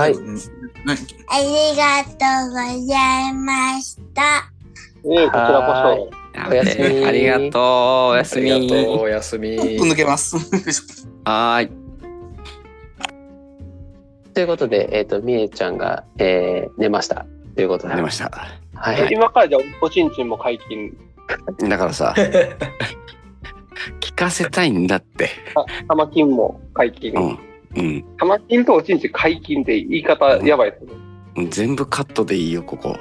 はい。うん何ありがとうございました。ええこちらこおやすみありがとう。おやすありがとうみ。おやすみ。抜けます。はーい。ということで、えっ、と、みえちゃんが、えー寝ました。ということで。出ました。はい。そ。今からじゃあおちんちんも解禁。だからさ、聞かせたいんだって。あ玉金も解禁。うん。うん。玉金とおちんちん解禁って言い方やばいですね。全部カットでいいよ、ここ。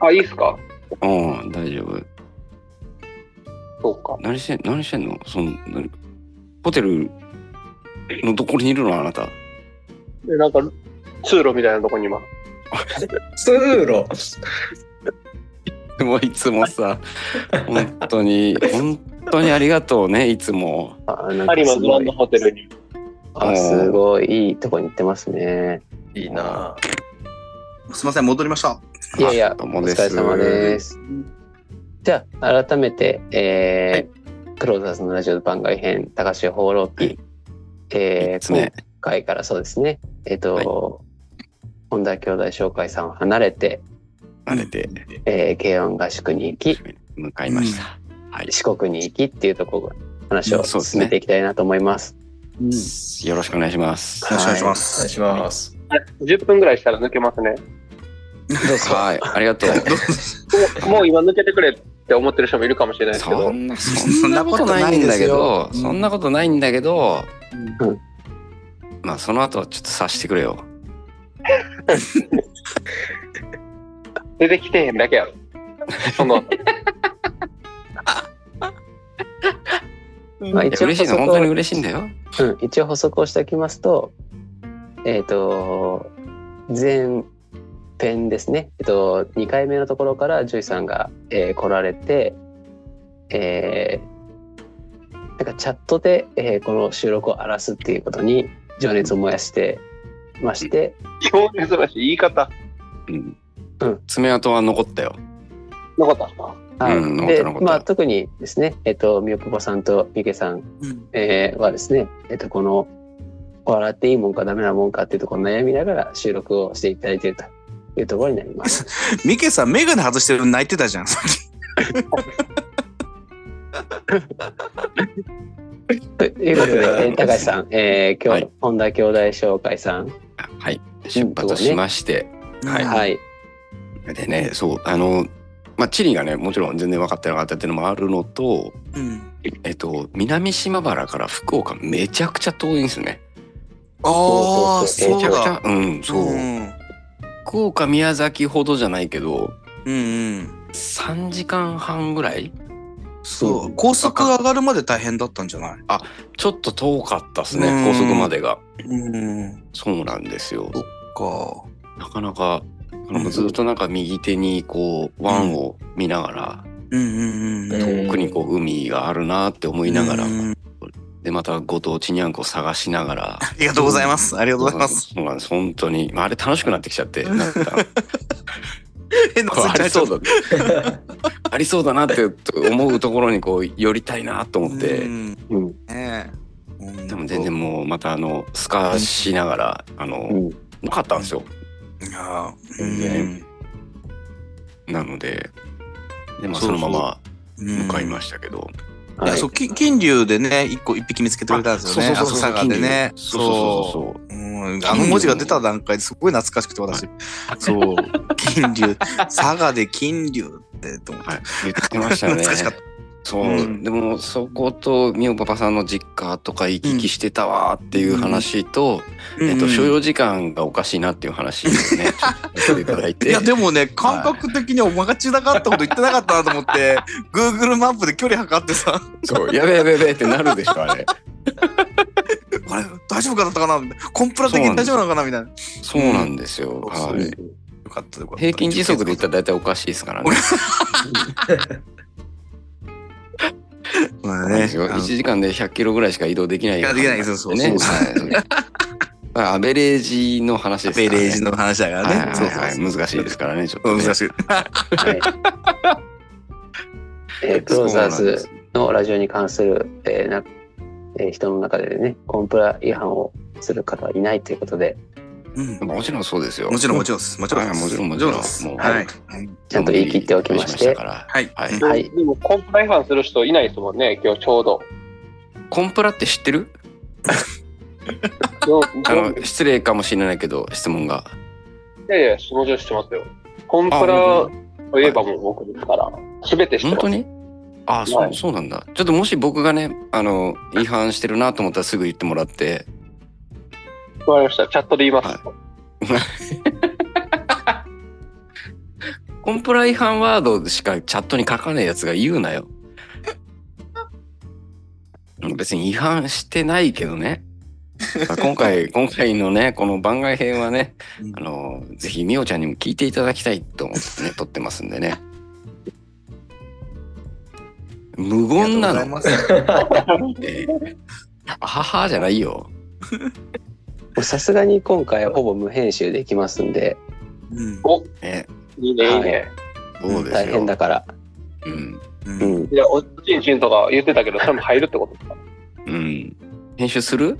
あ、いいっすか？うん、大丈夫。そうか。何してん、何してんの？その、何？ホテルのどこにいるの？あなた。で、なんか、通路みたいなとこに今。通路？でもいつもさ、本当に、本当にありがとうね、いつも。あなんか有馬すランドホテルに。あすごいいいとこに行ってますね。いいな。すみません、戻りました。いやいや、どうおもです疲れ様です。じゃあ、改めて、えークローザーズのラジオ番外編、高橋放浪記、えー三つ目今回からそうですね、えっ、と、本田兄弟紹介さんを離れて、慣れてえー、K1 合宿に行き、向かいました。はい。四国に行きっていうところ、話を進めていきたいなと思います。よろしくお願いします。よろしくお願いしまお願いす。します。10分ぐらいしたら抜けますね。はい、ありがとう。もうもう今抜けてくれって思ってる人もいるかもしれないですけど。そんな、そんなことないんだけど、そんなことないんなことないんだけど、うんまあその後はちょっとさしてくれよ。出てきてへんだけやろ。その、まあ、いや嬉しいの、本当に嬉しいんだよ。うん、一応補足をしておきますと、えっ、と、前編ですね。えっ、と、2回目のところからジョイさんが、えー来られて、えーなんかチャットで、えーこの収録を荒らすっていうことに情熱を燃やしてまして、超珍しい言い方。うんうん。爪痕は残ったよ。なかったですかはい。うんでまあ、特にですね、えっ、と、みよぽぽさんとみけさんうん。えーはですね、えっと、この、笑っていいもんかダメなもんかっていうところを悩みながら収録をしていただいているというところになります。ミケさん、メガネ外してるの泣いてたじゃん。さっきということで、えー高橋さん、えー今日、はい。本田兄弟紹介さん、はい。出発しまして。はい。はい、でね、そう、あの、まあ、地理がね、もちろん全然分かってなかったっていうのもあるのと、うん。えっと、南島原から福岡めちゃくちゃ遠いんですよね。ああ、そうめちゃくちゃだ。、うん、そう。うん福岡、宮崎ほどじゃないけど、うんうん。3時間半ぐらい？そう。高速上がるまで大変だったんじゃない？ちょっと遠かったですね、うん高速までが。うん。そうなんですよ。か。なかなか、あのずっとなんか右手にこう、湾を見ながら、遠くにこう海があるなって思いながら、うんで、またご当地にゃんこ探しながら、ありがとうございます。ありがとうございます。そうなんです、本当に。まあ、あれ楽しくなってきちゃって、なんか、ありそうだ。だ、ありそうだなって思うところにこう寄りたいなと思って、うん。でも全然もうまたあの、スカしながら、あの、うん。なかったんですよ。いや全然なので、で、まあそのままうん向かいましたけど、いや、そう、き金龍でね、一個一匹見つけてくれたんですよね。そうそうそうでね。そうそうそうあの文字が出た段階ですごい懐かしくて私。そう。金龍。佐賀で金龍ってと思って。はい、言ってましたね。懐かしかった。そう、うんでもそことみおパパさんの実家とか行き来してたわっていう話と、えっと、所要時間がおかしいなっていう話をね、ちょっとしていただいて。いや、でもね、感覚的におまがちだかったこと言ってなかったなと思って、Google マップで距離測ってさ、そう、やべやべやべってなるでしょ、あれ。あれ、大丈夫かだったかなコンプラ的に大丈夫なのかなみたいな。よそうなんですよ。はい。かったよかった。平均時速で言ったら大体おかしいですからね。まあそうなんですよあの1時間で100キロぐらいしか移動できないいやできないですよそうね。そうはいまあアベレージの話ですからね。ベレージの話だからはいね。難しいですからね、ちょっと、ね。難しい。はい えークローザーズのラジオに関する、えーなえー人の中でね、コンプラ違反をする方はいないということで、うん。もちろんそうですよ。もちろんもちろんです。もちろんもちろんもちろんはい。ちゃんと言い切っておきましてからはい。はいでも、コンプラ違反する人いないですもんね、今日ちょうど。コンプラって知ってる？よ あの失礼かもしれないけど質問が。いやいや、その女子知ってますよ。コンプあラ本といえばもう僕ですから、すべて知ってます。本当に？あそう、はいそうなんだ。ちょっともし僕がね、あの、違反してるなと思ったらすぐ言ってもらって。わかりました。チャットで言います。コンプラ違反ワードしかチャットに書かないやつが言うなよ。別に違反してないけどね。まあ今回、今回のね、この番外編はね、うんあの、ぜひみおちゃんにも聞いていただきたいと思ってね、撮ってますんでね。無言なの。あはは じゃないよ。さすがに今回はほぼ無編集できますんで、うんお、ね、いいね、いいね。そうですよ。大変だから。うん。うんうん。いや、おちんちんとか言ってたけど、それも入るってことですかうん。編集する？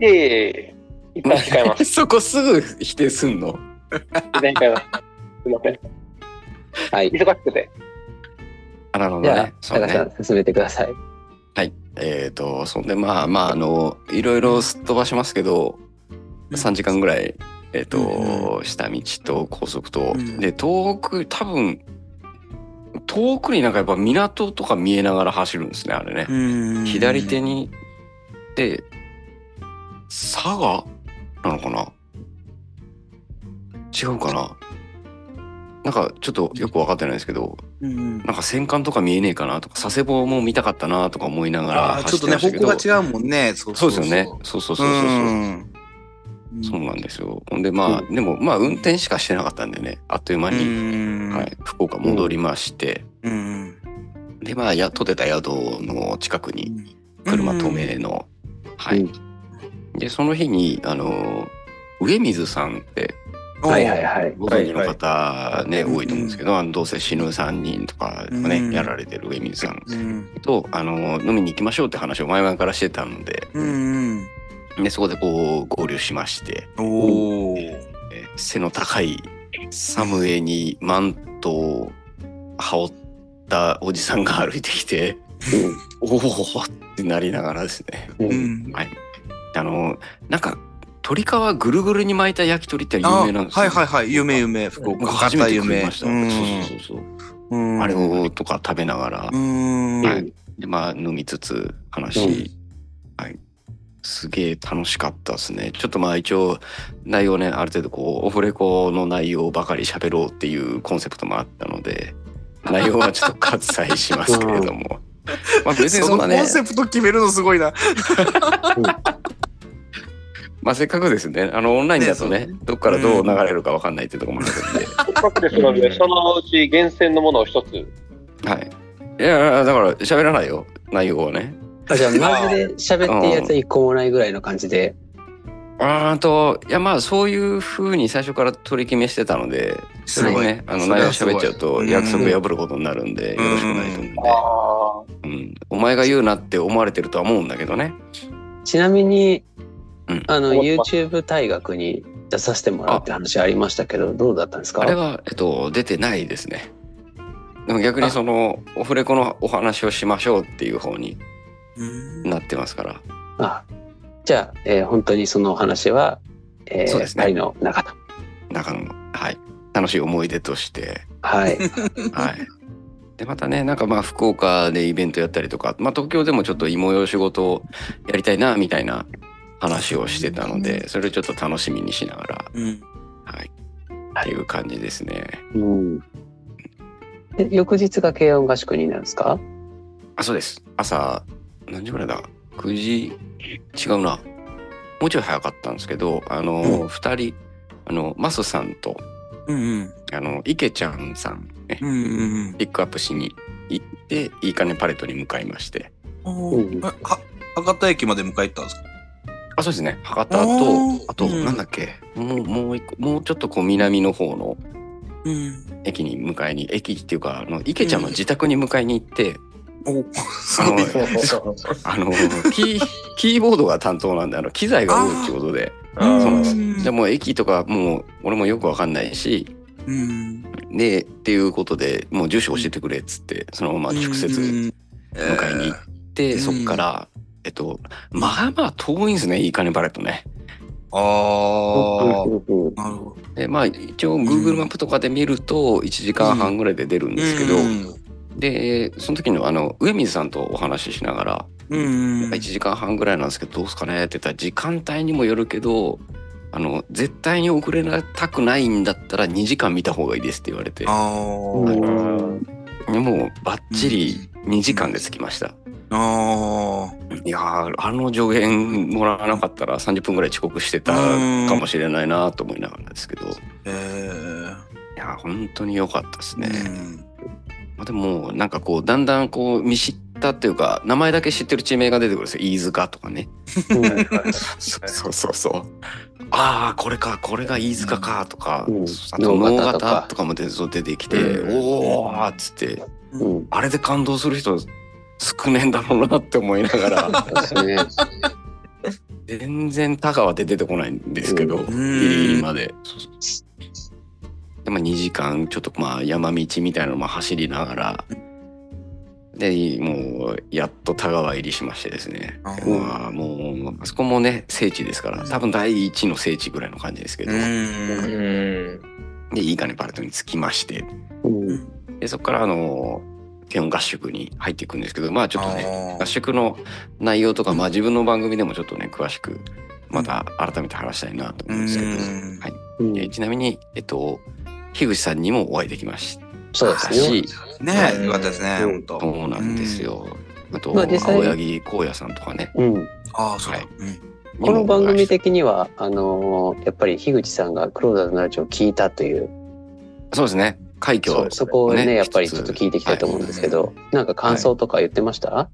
いえいえいえ、一旦控えます。そこすぐ否定すんの？一旦控えます。すいません。はい。忙しくて。あなるほじゃあどね。、そう高ね。さん進めてください。えっ、と、そんで、まあまあ、あの、いろいろすっ飛ばしますけど、3時間ぐらい、えっ、と、下道と高速と、うん。で、遠く、多分、遠くになんかやっぱ港とか見えながら走るんですね、あれね。うん左手に、で、佐賀？なのかな？違うかな？なんかちょっとよく分かってないですけど、うんなんか戦艦とか見えねえかなとか、佐世保も見たかったなとか思いながらちょっとね、走ってましたけど、方向が違うもんね。そそうですよね。そうそうそうそうそう。うん。そうなんですよ。ほんでまあ、でもまあ運転しかしてなかったんでね、あっという間うに、んはい、福岡戻りまして、うんでまあや取ってた宿の近くに車止めの、はい、うん。でその日にあの上水さんってはいはいはい。ご存知の方ね、はい多いと思うんですけど、あのどうせ死ぬ3人とかね、うんやられてる上水さんうんとあの飲みに行きましょうって話を前々からしてたので。うんでそこでこう合流しまして、お背の高いサムエにマントを羽織ったおじさんが歩いてきて おおってなりながらですね。うん。ううんんあのなんか鶏皮ぐるぐるに巻いた焼き鳥って有あ名なんですよ、はいはいはい。有名有名。福岡僕初めて食いました、うん。そうそうそうそう。うん。あれをとか食べながら、うん。はい。でまあ飲みつつ話、うん。はい。すげえ楽しかったですね。ちょっとまあ一応内容ねある程度こうオフレコの内容ばかり喋ろうっていうコンセプトもあったので 内容はちょっと割愛しますけれども、まあ別にそんなねンセプト決めるのすごいな。まあせっかくですね。あのオンラインだとねねどっからどう流れるかわかんないっていうところもあるんで、せっかくです。ので、そのうち厳選のものを一つ。はい。いやだから喋らないよ。内容はね。あじゃあマジで喋ってるやつは一個もないぐらいの感じで。あーといやまあそういうふうに最初から取り決めしてたのでそれをねあの内容喋っちゃうと約束破ることになるんでよろしくないと思うんで、あうん、お前が言うなって思われてるとは思うんだけどね。ちなみに、うん。あの YouTube 大学に出させてもらうって話ありましたけどどうだったんですか？あれは、えっと、出てないですね。でも逆にそのオフレコのお話をしましょうっていう方にうん。なってますから。あじゃあ、えー本当にそのお話は、えー、そうですね。の中と。中のはい。楽しい思い出として。はい。はい。でまたねなんかまあ福岡でイベントやったりとか、まあ、東京でもちょっと芋よ仕事をやりたいなみたいな話をしてたのでそれをちょっと楽しみにしながらうん。はい。っていう感じですね。うん。で翌日が軽音合宿になるんですか？あそうです。朝何時ぐらいだ？9時？違うな。もうちょい早かったんですけどあの、うん。2人あのマスさんとうんあの池ちゃんさんねうんうんピックアップしに行っていいかねパレットに向かいまして。博多駅まで迎え行ったんですか？あそうですね。博多とあと、うん。なんだっけ？もうもう一個もうちょっとこう南の方のうん。駅に迎えに駅っていうかあの池ちゃんの自宅に迎えに行って、おあのあのキーキーボードが担当なんであの機材が多いってことで。あそうなんーです。でも駅とかもう俺もよくわかんないしうん。でっていうことでもう住所教えてくれっつってそのまま直接迎えに行って、うん。そっからえっとまあまあ遠いんですねいい金パレットね。ああ。なるほど。でまあ一応 Google マップとかで見ると1時間半ぐらいで出るんですけど、うんでその時のあの上水さんとお話ししながらうん。1時間半ぐらいなんですけどどうすかねって言ったら時間帯にもよるけどあの絶対に遅れたくないんだったら2時間見た方がいいですって言われてあうーんでもうバッチリ2時間で着きました。あいやーあの助言もらわなかったら30分ぐらい遅刻してたかもしれないなと思いながらですけどいー。えやー本当に良かったですえ。ね。うんまあでもなんかこうだんだんこう見知ったっていうか名前だけ知ってる地名が出てくるんですよ飯塚とかね。そう そうそうそう。ああこれかこれが飯塚かとか、うんあと能能形とか形とかも出出てきて、うんおおーっつってうんあれで感動する人少ねえんだろうなって思いながら。全然田川で出てこないんですけど、うんギリギリまで。でまあ、2時間ちょっとまあ山道みたいなのも走りながらでもうやっと田川入りしましてですね、あまあ、もうあそこもね聖地ですから多分第一の聖地ぐらいの感じですけど、うん。うん。でいいかねパレットに着きましてうんでそこからあの基本合宿に入っていくんですけどまあちょっとね合宿の内容とか、まあ、自分の番組でもちょっとね詳しくまた改めて話したいなと思うんですけど、うんはいちなみに、えっと、樋口さんにもお会いできましたそうですね。しねえ、よかったですね。そうなんですよ。あと、青柳光也さんとかね。うん。ああ、そうこの番組で的には、あのーやっぱり樋口さんがクローザーズのラジオを聞いたという、そうですね。快挙、そうそこをね、ねやっぱりちょっと聞いていきたいと思うんですけど、なんか感想とか言ってました、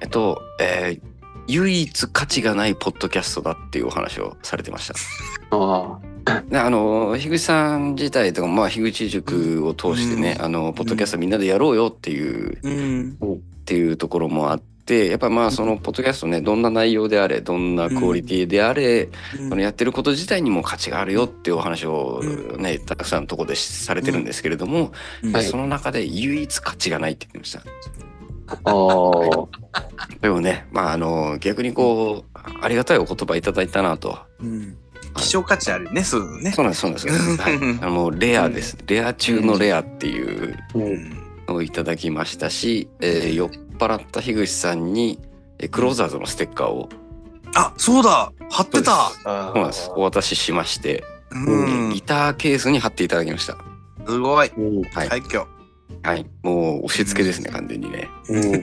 えっと、えー唯一価値がないポッドキャストだっていうお話をされてました。あであの樋口さん自体とか、まあ、樋口塾を通してね、うん。あのポッドキャストみんなでやろうよっていう、うん。っていうところもあってやっぱまあそのポッドキャストねどんな内容であれどんなクオリティであれ、そのやってること自体にも価値があるよっていうお話をね、たくさんのところでされてるんですけれども、うんはいその中で唯一価値がないって言ってました。あ。あでもねまああの逆にこうありがたいお言葉いただいたなと。うん。希少価値あるね、そうね。そうなんですそうなんです。はい、あのレアです。レア中のレアっていうう。うんん。のをいただきましたし、えー酔っ払った樋口さんにえークローザーズのステッカーを。あ、そうだ。貼ってた。あそうなんです。お渡ししまして、うん。ギ。ターケースに貼っていただきました。すごい。うん。はい、快挙。はい、もう押し付けですね、完全にね。うん。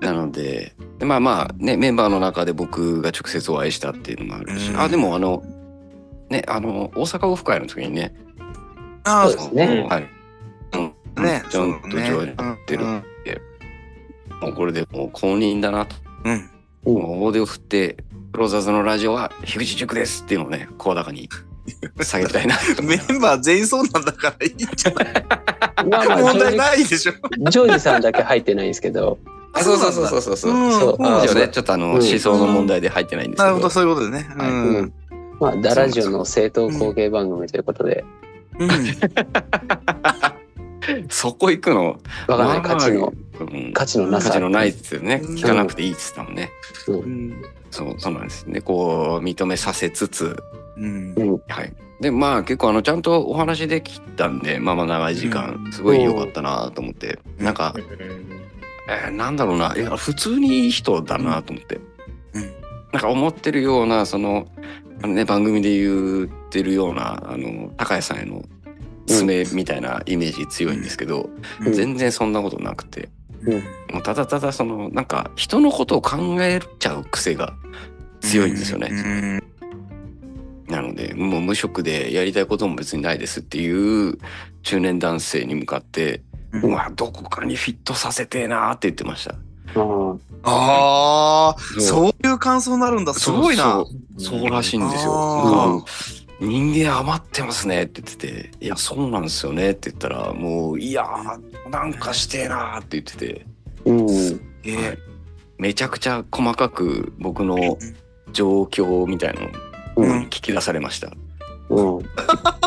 なのででまあまあねメンバーの中で僕が直接お会いしたっていうのもあるし、うん。あでもあのねあの大阪オフ会の時にね。あそうですね。はい、うん。あ、ね。ちゃんとジョイになってる。うんもうこれでもう公認だなと、うん。大手を振ってクローザーズのラジオは樋口塾ですっていうのをね声高に下げたいな。メンバー全員そうなんだからいいんじゃない？まあまあ、問題ないでしょ。ージジョージさんだけ入ってないんですけど、あそうそうそうそうそうそう、うん。そうね。ちょっとあの、うん。思想の問題で入ってないんですけど。なるほど、そういうことでね。う。うん。ん。まあ、ダラジオの正当後継番組ということで、うん。そこ行くの？わかんない。価値の、うん。価値のなさ。価値のないっつってね。うん。聞かなくていいっつったもんね、う。ん。そうそうなんですね。こう認めさせつつ。はい。でまあ結構あのちゃんとお話できたんでまあまあ長い時間すごい良かったなと思って、うん。なんか、えーなんだろうな。いや普通にいい人だなと思って、うん。なんか思ってるようなそのあの、ね、番組で言ってるようなあの高谷さんへの爪みたいなイメージ強いんですけど、うん。全然そんなことなくて。うん。もうただただそのなんか人のことを考えちゃう癖が強いんですよね。うん。なのでもう無職でやりたいことも別にないですっていう中年男性に向かって、うん。うわどこかにフィットさせてえなーって言ってました。ああそう。いう感想になるんだ。すごいな。そうそう。らしいんですよ。人間余ってますねって言ってて「いやそうなんですよね」って言ったらもう「いやーなんかしてえな」って言っててうん。えはいめちゃくちゃ細かく僕の状況みたいなのをうん。聞き出されました。うん。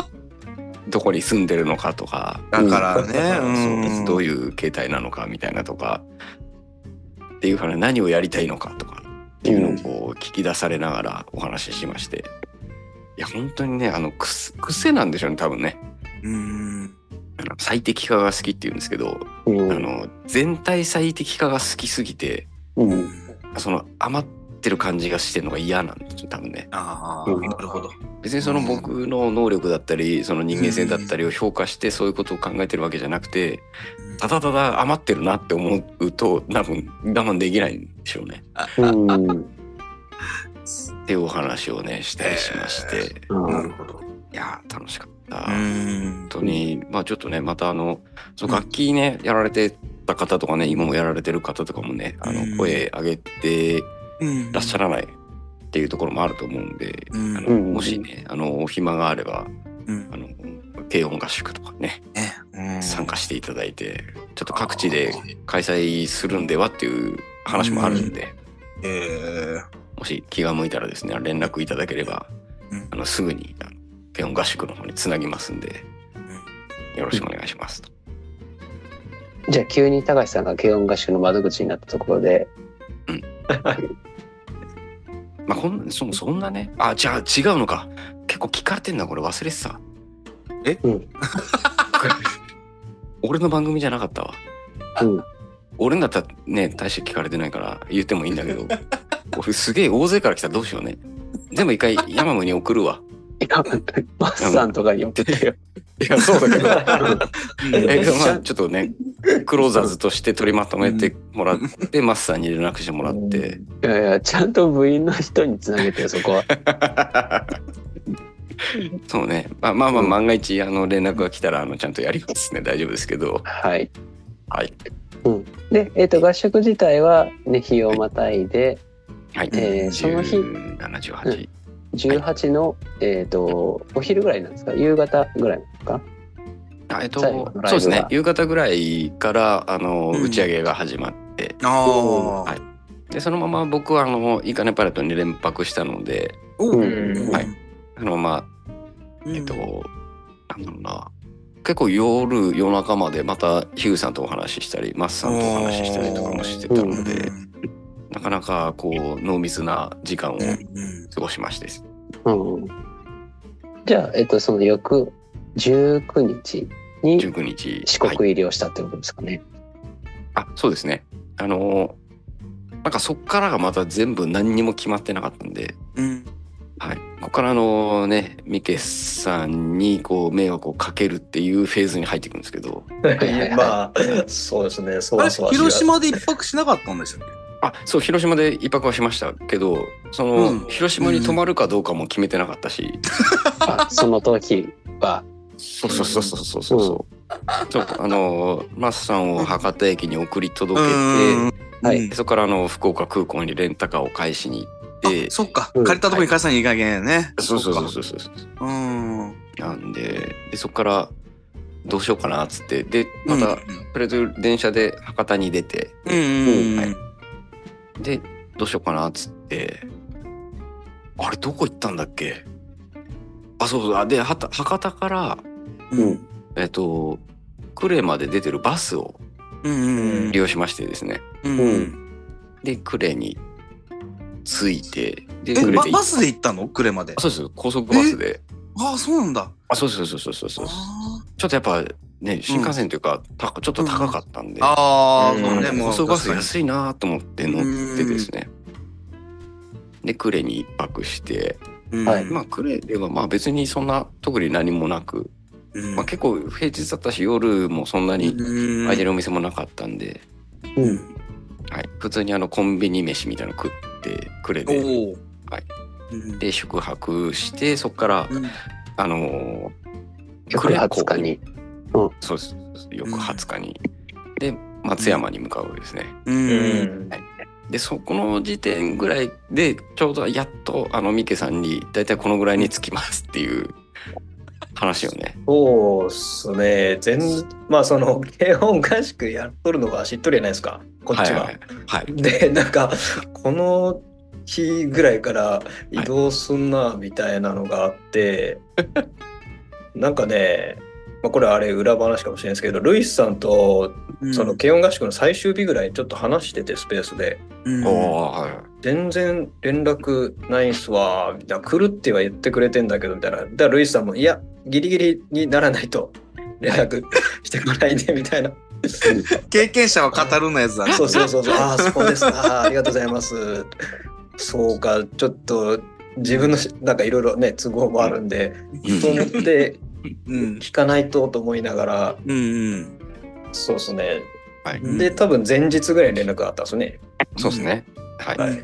どこに住んでるのかとか、だからね、そううんどういう形態なのかみたいなとかっていうから何をやりたいのかとかっていうのをこう聞き出されながらお話ししましていや本当にねあの癖癖なんでしょうね多分ねうん。あの最適化が好きっていうんですけど、うん。あの全体最適化が好きすぎてうん。その余ってる感じがしてるのが嫌なんですよ多分ねああ、うんなるほど。別にその僕の能力だったりその人間性だったりを評価してそういうことを考えてるわけじゃなくてただただ余ってるなって思うと多分我慢できないんでしょうねうん。っていうお話をねしたりしまして、なるほど。いやー楽しかった、う本ん。当に。まあちょっとねまたあのそう楽器ねやられてた方とかね今もやられてる方とかもねあうん。の声上げてうんらっしゃらないっていうところもあると思うんで、うん。あのもしねあのお暇があればうん。あの軽音合宿とかねねうん。参加していただいてちょっと各地で開催するんではっていう話もあるんで、えもし気が向いたらですね連絡いただければうんあのすぐにあの軽音合宿の方につなぎますんでよろしくお願いしますと。じゃあ急に高橋さんが軽音合宿の窓口になったところで、まあこんそそんなねあじゃあ違うのか結構聞かれてんだこれ忘れてた。え？うん 俺の番組じゃなかったわ。うん。俺んだったらね大して聞かれてないから言ってもいいんだけど俺すげえ大勢から来たらどうしようね。全部一回ヤマムに送るわ。いや、マッサンとかに送ってよ。いやそうだけど。う んえまあちょっとねクローザーズとして取りまとめてもらって、マスターに連絡してもらって、いやいや、ちゃんと部員の人につなげてよ、そこは。そうねまあまあまあ万が一あの連絡が来たらあのちゃんとやりますね大丈夫ですけどはい。はいで、えっ、と、合宿自体は、ね、日をまたいで、はい、えーその日1718、18の、えっ、と、お昼ぐらいなんですか？夕方ぐらいなんですか？あえっとそうですね。夕方ぐらいからあの、うん。打ち上げが始まって。はい。でそのまま僕はあのいいかねパレットに連泊したのでおう。ん。はい。そのままうん。えっと、なんだろうな。結構夜夜中までまたヒューさんとお話ししたりマスさんとお話ししたりとかもしてたので、なかなかこう濃密な時間をうんうん。過ごしまして、うん。じゃあ、えっ、と、その翌19日に19日。四国はい、入りをしたってことですかね。あそうですね。あのなんかそっからがまた全部何にも決まってなかったんで、うん。はい、ここからあのねミケさんにこう迷惑をかけるっていうフェーズに入っていくんですけど。まあ、そうですね。そあれわそわしが広島で一泊しなかったんでしたっけあそう広島で一泊はしましたけどその、うん。広島に泊まるかどうかも決めてなかったし、あその時は。そうそうそうそうそうそう。そう、ちょっとあのマスさんを博多駅に送り届けて、はい。でそこからあの福岡空港にレンタカーを返しに行って。あそっか、うん。借りたとこに返さなきゃいけないね。そうそうそううそうそうそう。か。うん。なんででそこからどうしようかなっつって。でまた、うん。とりあえず電車で博多に出て。うんうん。はいでどうしようかなっつって。あれどこ行ったんだっけ？あそうそう。あではた博多からうん。えっと呉まで出てるバスを利用しましてですね。うん。うん。で呉に着いてでえ、呉でババスで行ったの？呉まで。あ。そうです。高速バスで。ああ、そうなんだ。あそうそうそうそうそうそう。あちょっとやっぱね新幹線というか、たちょっと高かったんで、ーあー、うん。バス安いなと思って乗ってですね。で呉に一泊してうん。はい。まあ呉ではまあ別にそんな特に何もなく、うん。まあ、結構平日だったし夜もそんなにうん。空いてるお店もなかったんで、うん。はい、普通にあのコンビニ飯みたいなの食って呉おで。お。はい。うん。で宿泊してそこからうん。あのー翌20そうです。翌20日に、で松山に向かうですね。でそこの時点ぐらいでちょうどやっとあのミケさんに大体このぐらいに着きますっていう話よね。そうっすね。全、まあその、軽音合宿やっとるのが知っとるやないですか、こっちは。はいはい。で、なんか、この日ぐらいから移動すんな、みたいなのがあって、なんかね、まあ、これあれ裏話かもしれないですけど、ルイスさんとうんその軽音合宿の最終日ぐらいちょっと話してて、スペースで。うん。全然連絡ないんすわ、みたいな、来るっては言ってくれてんだけど、みたいな。だからルイスさんも、いや、ギリギリにならないと連絡してこないで、みたいな。経験者は語るのやつだね。そうそうそうそう、ああ、そうですか、あーありがとうございます。そうか、ちょっと自分のしなんかいろいろね、都合もあるんで、うんと思ってうん。聞かないとと思いながら、うんうん。そうですね。はい。うんで、多分前日ぐらいに連絡があったんですね。そうですね。はい。はい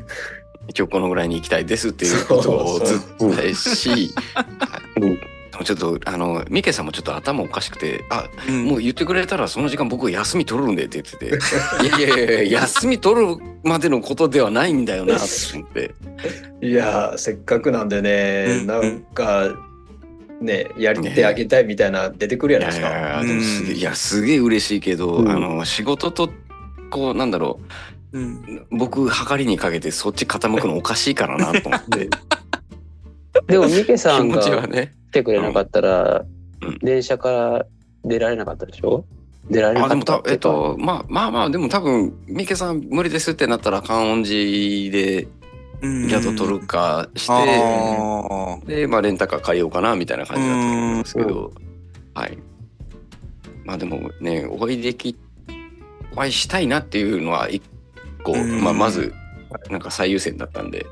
一応このぐらいに行きたいですっていうことをずっとし、はいちょっとあのミケさんもちょっと頭おかしくて、あうんもう言ってくれたらその時間僕休み取るんでって言ってて、いやいやいや休み取るまでのことではないんだよなって思って、いやー、せっかくなんでね、うんなんか、ね、やりてあげたいみたいな出てくるやいないですか。やいやすげえ嬉しいけど、うん。あの仕事とこうなんだろう。ん。う僕計りにかけてそっち傾くのおかしいからなと思って。でも ミケさ気んがね。来てくれなかったらうん、電車から出られなかったでしょ？出られなあでもかったたえっとまあまあまあでも多分ミケさん無理ですってなったら観音寺でうん宿取るかして。でまあレンタカー借りようかなみたいな感じだったと思うんですけど、はい。まあでもねお会いできお会いしたいなっていうのは一個、うん。まあ、まずなんか最優先だったんで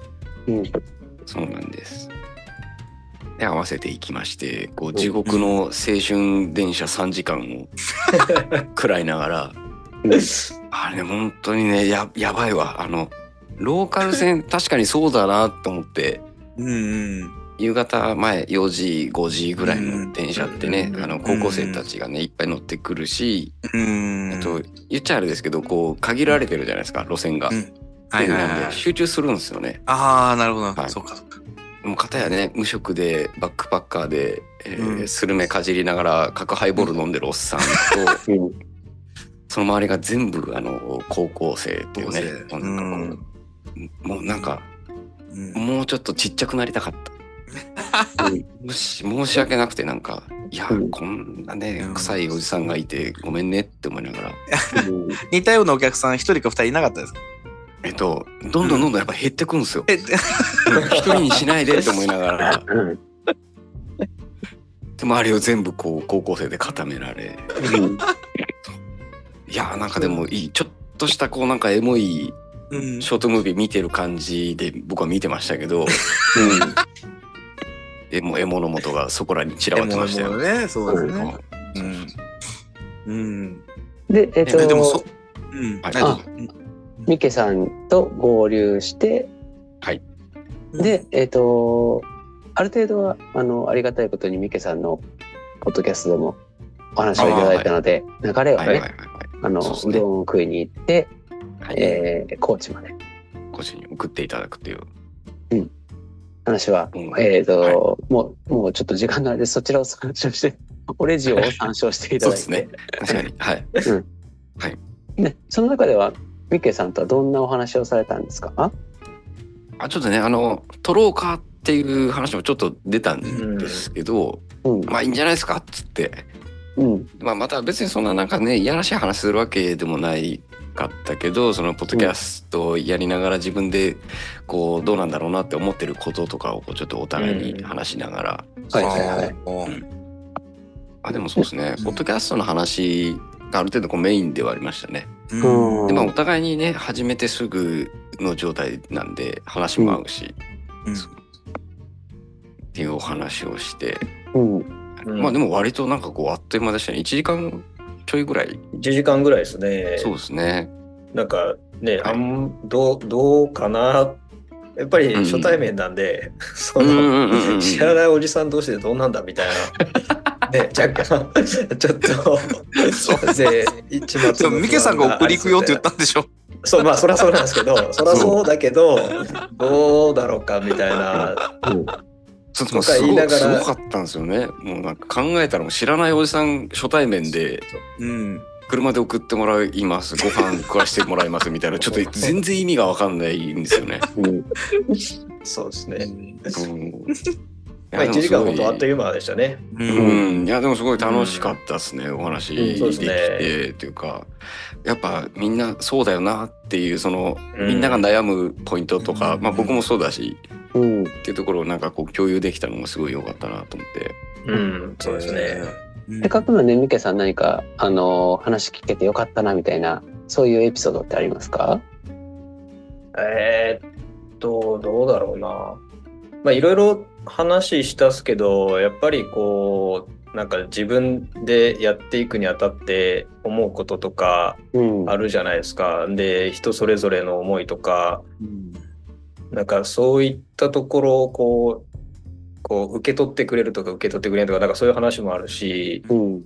うんそうなんです。で合わせていきましてこう地獄の青春電車3時間を 食らいながら。あれ本当にねややばいわ。あのローカル線 確かにそうだなと思ってうんうん。夕方前4時5時ぐらいの電車ってね、うんあの高校生たちがねいっぱい乗ってくるし、うん。と言っちゃあれですけどこう限られてるじゃないですか路線が。うんはいはいは集中するんですよね。ああ、なるほど。はいそうかそうか。もう片やね無職でバックパッカーで、えーうんスルメかじりながら角ハイボール飲んでるおっさんと、うんその周りが全部あの高校生っていうね高校生なんかこうもうなんかうん。もうちょっとちっちゃくなりたかった。も し申し訳なくてなんかいや、うん。こんなねうん。臭いおじさんがいてごめんねって思いながら。う ん似たようなお客さん一人か二人いなかったですか？えっとどんどんどんどんやっぱ減ってくんですよ。一人にしないでって思いながら。うん。で周りを全部こう高校生で固められ。うん。いやーなんかでもいい。ちょっとしたこうなんかエモいうんショートムービー見てる感じで僕は見てましたけど えもうエモの元がそこらに散らばってましたよ。ね、そうですうんね。うん。うん。でえっえでもそと、うん。はいあミケさんと合流してはいでえっとある程度はあのありがたいことにミケさんのポッドキャストでもお話をいただいたので、流れをね。あのうどんを食いに行って、はい。えー高知まで。個人に送っていただくっていう。話は、うん。えっ、と、もうもうちょっと時間があれでそちらを参照して おレジを参照していたそうだいて。ですね。確かに。はい。ね、その中ではミケさんとはどんなお話をされたんですか？あちょっとねあの取ろうかっていう話もちょっと出たんですけど、うん。まあいいんじゃないですか？っつって、うん。まあ、また別にそんななんかねいやらしい話するわけでもないかったけどそのポッドキャストをやりながら自分でこうどうなんだろうなって思ってることとかをこうちょっとお互いに話しながら、はいはいはい。い。あでもそうですね、うん。ポッドキャストの話がある程度こうメインではありましたね。うん。でまあお互いにね始めてすぐの状態なんで話も合うし、うん。っていうお話をして、まあでも割となんかこうあっという間でしたね。1時間ちょいぐらい、1時間ぐらいですね。そうですね。なんかね、はい。あんどうどうかな。やっぱり初対面なんで、その、知らないおじさん同士でどうなんだみたいな。ね、若干、ちょっと、で、一末の不安そう、ミケさんが送り行くよって言ったんでしょ。そう、まあ、そりゃそうなんですけど、そりゃそうだけど、どうだろうかみたいな。ちょっとすご言いないがらすごかったんですよね。もうなんか考えたらもう知らないおじさん初対面でうん。車で送ってもらいますご飯食わしてもらいますみたいな ちょっと全然意味がわかんないんですよね。うんそうですね。うん、まあ1時間本当あっという間でしたね。う。うんん、いやでもすごい楽しかったですね、お話できて、そうですねっていうかやっぱみんなそうだよなっていうその、うんみんなが悩むポイントとか、うんまあ僕もそうだしうんっていうところをなんかこう共有できたのがすごい良かったなと思って。うん、そうですね。うん。せっかくのねみけさん何かあの話聞けてよかったなみたいなそういうエピソードってありますか？えーっと、どうだろうな。まあ、いろいろ話したっすけど、やっぱりこう、なんか自分でやっていくにあたって思うこととかうんあるじゃないですか。で、人それぞれの思いとか、うんなんかそういったところをこう、こう受け取ってくれるとか受け取ってくれないとか、なんかそういう話もあるし、うん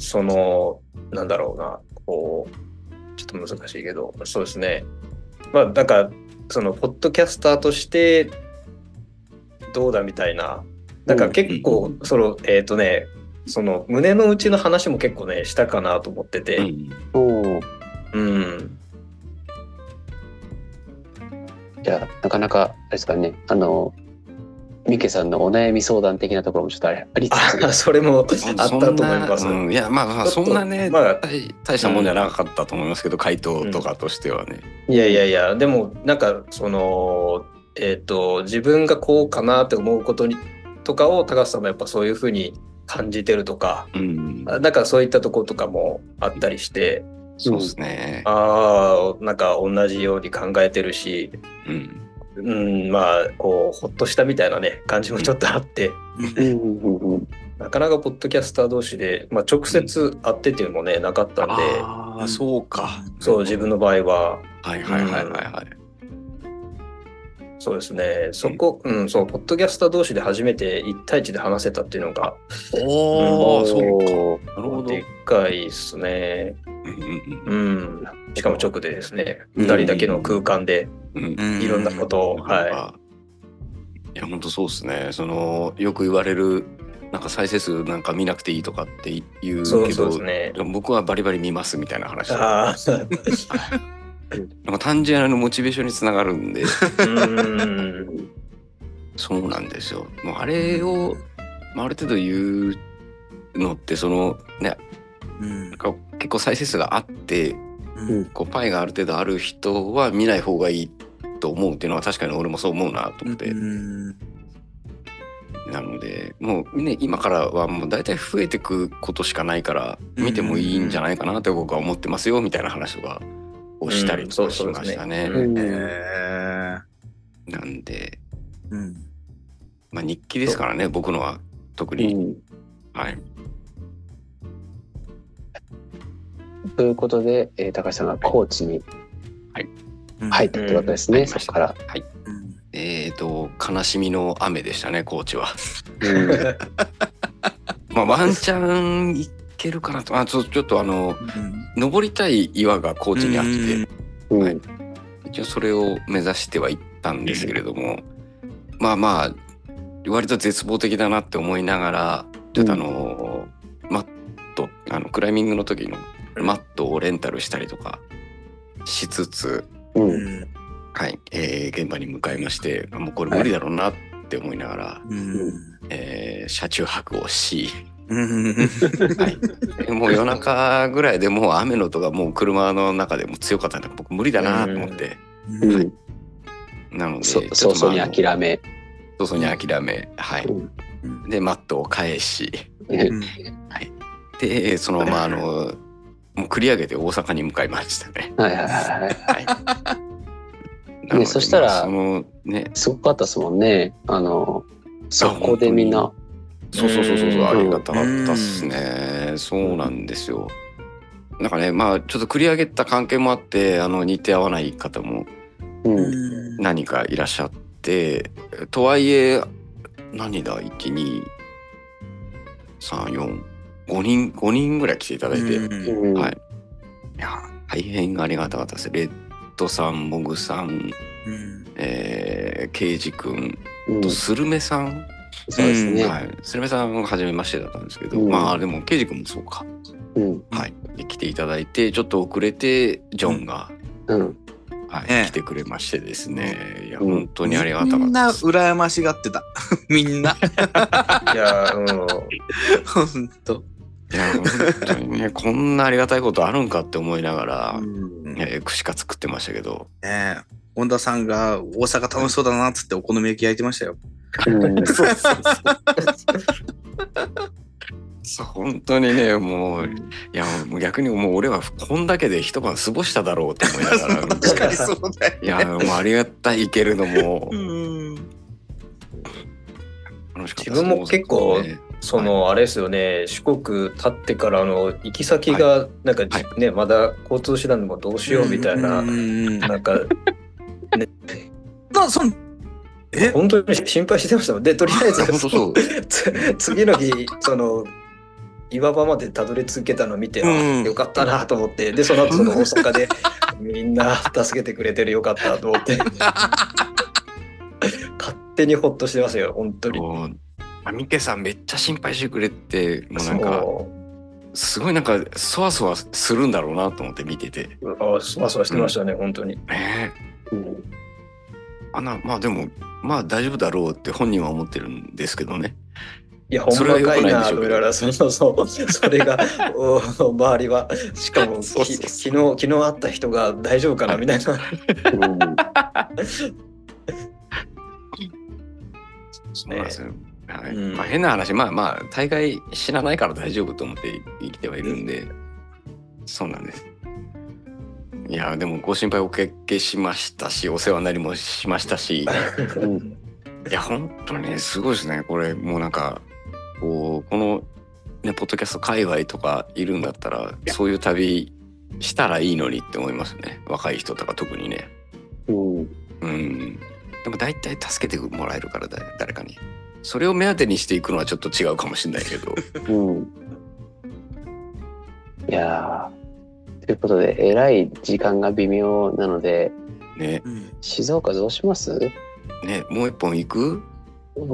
その、なんだろうな、こう、ちょっと難しいけど、そうですね。まあ、なんか、その、ポッドキャスターとして、どうだみたいな、なんか結構、その、えっ、とね、その、胸の内の話も結構ね、したかなと思ってて、うん。うん。じゃあなかなかあれですかねあのみけさんのお悩み相談的なところもちょっとあれありつつ あ、それもあったと思います。うんいやまあまあそんなね、まあ大大したもんじゃなかったと思いますけど、回答とかとしてはね。いやいやいや、でも、なんか、その、えっ、と、自分がこうかなって思うことに、とかを、高橋さんもやっぱそういうふうに感じてるとか、うん、あなんかそういったところとかもあったりして、そうですね。ああ、なんか同じように考えてるし、うんうん、まあ、こう、ほっとしたみたいなね、感じもちょっとあって、うんうんうんなかなかポッドキャスター同士で、まあ、直接会ってっていうのもね、なかったんで、ああそうか。そう、自分の場合は、はいはいはいはいはい。そうですね、そこ、うん、そう、ポッドキャスター同士で初めて1対1で話せたっていうのが、おお、そうか。なるほど。でっかいですね。うんうんうん。しかも直でですね、うん2人だけの空間でいろんなことを、はあいや本当そうですねそのよく言われるなんか再生数なんか見なくていいとかってい。そうけどそうですね。僕はバリバリ見ますみたいな話でああ、なんか単純なのモチベーションにつながるんでうん。そうなんですよもうあれを、まあ、ある程度言うのってそのねうん。なんか結構再生数があってうん。こうパイがある程度ある人は見ない方がいいと思うっていうのは確かに俺もそう思うなと思って、うん。なのでもうね今からはもう大体増えてくことしかないから見てもいいんじゃないかなって僕は思ってますよみたいな話とかをしたりとかしましたね。なん。で、ー。うん。まあ、日記ですからね僕のは特うに。ん。はい、ということで、えー高橋さんがコーチにうん。入ったってことですね、うん。そこから。はい。うん。えっ、と悲しみの雨でしたねコーチは。うん。まあワンチャンいけるかなと。あちょちょっとあの登りたい岩が高知にあって。うん。はい。一応それを目指してはいったんですけれども、まあまあ割と絶望的だなって思いながらちょっとあの、マットあのクライミングの時のマットをレンタルしたりとかしつつ、ううん。んはいえー現場に向かいましてあもうこれ無理だろうなって思いながら、うん。えー車中泊をし、うん。はい、でもう夜中ぐらいでもう雨の音がもう車の中でも強かったんで僕無理だなと思って、うん。うん。なので早々に諦め。早々に諦め、はい。うん。で、マットを返し、うん。で、そのまま、あの、もう繰り上げて大阪に向かいましたね。はいはいはいはい。はい。なのでそしたらまあそのね、すごかったですもんね。あの、そこでみんな。そうそうそうそうありがたかったっすね。そうなんですよ。なんかね、まあ、ちょっと繰り上げた関係もあって、あの、日程合わない方もうん。何かいらっしゃって、とはいえ、何だ、1、2、3、4、5人、5人ぐらい来ていただいて、うんはい。いや、大変ありがたかったです。レッドさん、モグさん、うんえー、ケイジ君うんとスルメさんそうですね。はい。スルメさんは初めましてだったんですけど、うんまあでも、ケイジ君もそうか。うん。はい。で来ていただいて、ちょっと遅れて、ジョンが、うん。はい、ね来てくれましてですね。いや、うん本当にありがたかみんなったです。羨ましがってた。みんな。いや、うん。ほんと。いや、本当にね、こんなありがたいことあるんかって思いながら、うんいや串カツ作ってましたけど、ねえ。本田さんが大阪楽しそうだなっつってお好み焼き焼いてましたよ。うん。そうそうそう。そう本当にねもういやもう逆にもう俺はこんだけで一晩過ごしただろうって思いながら 確かにそうだよ。いやもうありがたいけれどもうん。楽しかった自分も結構ねそのあれですよね、四国立ってからの行き先がなんかじはね、まだ交通手段でもどうしようみたいな、うんなんか なそんえ？本当に心配してましたもん。でとりあえず 次の日その岩場までたどり着けたのを見て、あうん。よかったなと思って。でその後その大阪でみんな 助けてくれてるよかったと思って。勝手にほっとしてますよ本当に。あミケさんめっちゃ心配してくれてもうなんかすごいなんかそわそわするんだろうなと思って見てて。あそわそわしてましたね、本当に。ね。うんあなまあでもまあ大丈夫だろうって本人は思ってるんですけどね。いや、ほんまかいくなうけどなと思いながら、そうそうそう、それが、お周りは、しかも、昨日、昨日会った人が大丈夫かなみたいな。そうなんですよ。はいうんまあ、変な話、まあまあ、大概死なないから大丈夫と思って生きてはいるんで、そうなんです。いや、でもご心配おかけしましたし、お世話になりもしましたし、うんいや、本当にね、すごいですね。これ、もうなんか、こう、この、ね、ポッドキャスト界隈とかいるんだったら、そういう旅したらいいのにって思いますね。若い人とか特にね。うんうん。でも大体助けてもらえるからだ誰かに。それを目当てにしていくのはちょっと違うかもしれないけど。うんいやーということでえらい時間が微妙なのでね。うん静岡どうします？ね、もう一本行く？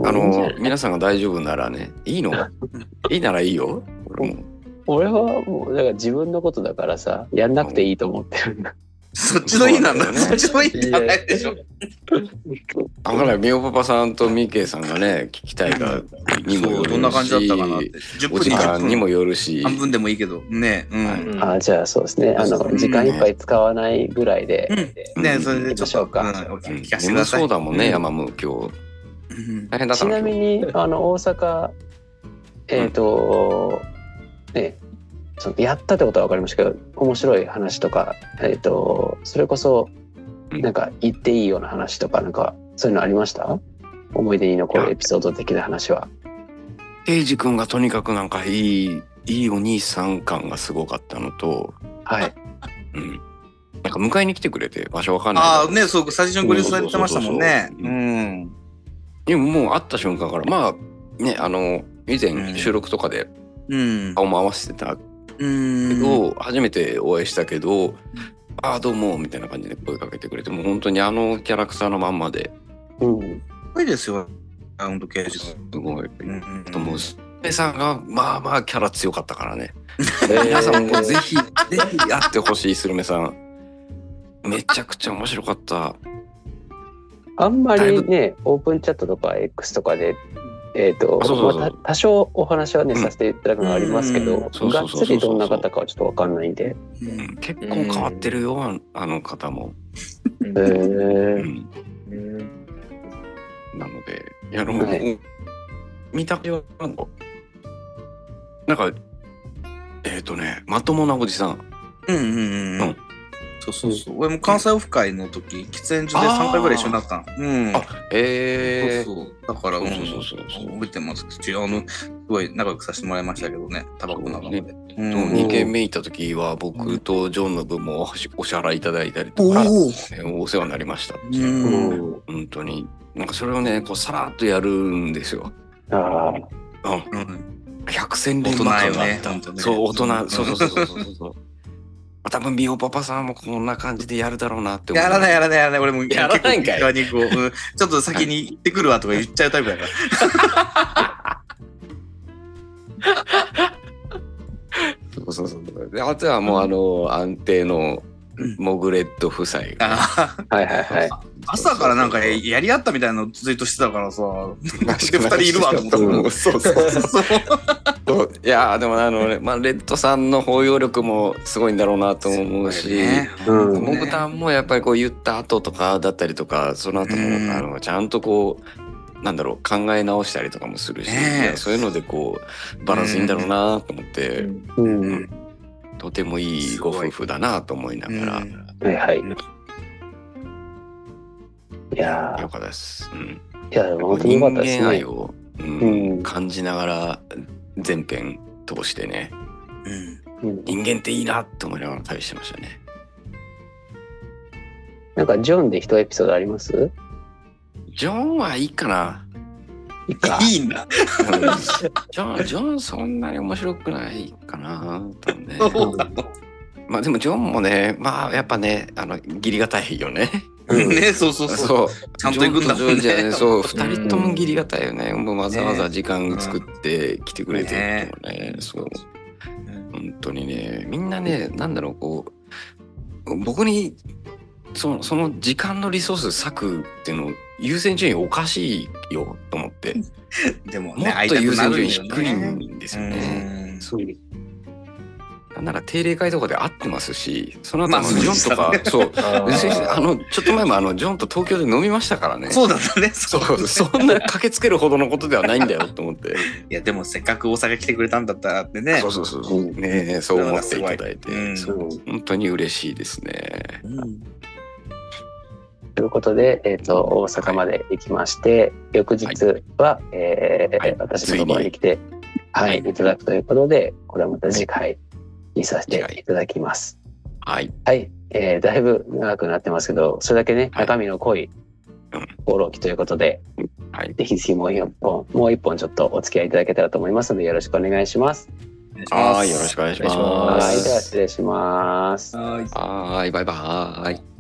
あの皆さんが大丈夫ならね。いいの？いいならいいよ。俺も。俺はもうだから自分のことだからさやんなくていいと思ってるんだそっちのいいなんだ。そっちのいいじゃないでしょ。あほら、みおパパさんとみけさんがね、聞きたいかにもよるし、どんな感じだったかなって。10分お時間20にも分。よるし、半分でもいいけど。ねうん。あじゃあそうですねあのうん時間いっぱい使わないぐらいで、うん。ねそれでちょっと、おうん聞かせてく眠ださい。そうだもんね、うん山も今日。うん大変だったのちなみにあの大阪えっ、と、ねそのやったってことは分かりましたけど面白い話とかえっ、とそれこそうんなんか言っていいような話とかなんかそういうのありました？思い出に残るエピソード的な話は。ケイジ君がとにかくなんかいい、いいお兄さん感がすごかったのと、はい。うん。なんか迎えに来てくれて、場所わかんない。ああ、ね、そう、最初にご利用されてましたもんね。そうん。でももう会った瞬間から、まあ、ね、あの、以うん前収録とかでうん。顔も合わせてたうけん。ど、初めてお会いしたけど、ああ、どうも、みたいな感じで声かけてくれて、もう本当にあのキャラクターのまんまで、うん。すごいですよ。ラウンド刑事すごい。うんうんさんが、まあまあキャラ強かったからね。え ー皆さんもぜひ、ぜひ会ってほしい、スルメさん。めちゃくちゃ面白かった。あんまりね、オープンチャットとか X とかで、えっ、とあそうそうそう。まあた多少お話はね、うんさせていただくのはありますけど、がっつりどんな方かはちょっとわかんないんで。ううん。ん結構変わってるよ、ああの方も。へうーん。うん。なので、いや、あの、はい。見た目は、なんか、えっ、とね、まともなおじさん。うんうんうんううんん。そうそうそう。俺も関西オフ会の時、喫煙所で3回ぐらい一緒になったの。うん。あえー、そうそう。だから、うんそうそうそうそう覚えてます。うちあの、すごい仲良くさせてもらいましたけどね、タバコ仲間で。うん2軒目行った時は僕とジョンの分もお支お支払いいただいたりとか、おお。えお世話になりました。うん。うん本当に。なんかそれをね、こうさらっとやるんですよ。あうん。うん百戦錬磨感があった。大人よねそう、大人、うんそうそうそうそうそうそう。多分美容パパさんもこんな感じでやるだろうなってやらないやらないやらない。俺も やらないんかい。う、うん。ちょっと先に行ってくるわとか言っちゃうタイプだから。そうそうそう。であとはもうあの安定のモグレット夫妻が。あはいはいはい。朝からなんかややり合ったみたいなのツイートしてたからさ、で二人いるわと思ったうんそうそうそう そう？そういやーでもあのね、まあ、レッドさんの包容力もすごいんだろうなと思うし、ね。うん。モグタンもやっぱりこう言った後とかだったりとかその後もうん。あのちゃんとこうなんだろう考え直したりとかもするし、ね。そういうのでこうバランスいいんだろうなと思って、うん。とてもいいご夫婦だなと思いながら、うん。はいはい。いやよかったです。うん。ー、いや、本当に人良かったですね。間愛を、うんうん。感じながら全編通してねうんうん人間っていいなって思いながら旅してましたね。なんか、ジョンで一エピソードあります？ジョンはいいかな。いいか。いいんだ。うんジョン、ジョンそんなに面白くないかな。まあでもジョンもね、まあやっぱね、あの、義理がたいよね。うんね、そうそうそう。そう。ちゃんと行くんだもんね。そう、二うん人とも義理がたいよね。もうわざわざ時間作って来てくれてるのもね。そう。本当にね、みんなね、なんだろう、こう、僕に、その、その時間のリソース割くっていうの優先順位おかしいよと思って、でもね、もっと優先順位低いんですよね。うんそう。なんなら定例会とかで会ってますし、その後まああのジョンとか、そう、あー。先生あの、ちょっと前もあの、ジョンと東京で飲みましたからね。そうだったね。そそう。う、そんな駆けつけるほどのことではないんだよと思って。いや、でもせっかく大阪来てくれたんだったらってね。そうそうそうそう。ねえそう思っていただいて、うん。そう。本当に嬉しいですね。うん。ということで、えっ、と、大阪まで行きまして、翌日は、えーはい。私のところに来て、はい、いただくということで、これはまた次回にさせていただきます。はい。はい、えーだいぶ長くなってますけど、それだけね、はい中身の濃いうん放浪記ということで、はい。ぜひぜひもう一本、もう一本ちょっとお付き合いいただけたらと思いますので、よろしくお願いします。はい。よろしくお願いしま。ますはい、では失礼します。はいはい。バイバーイ。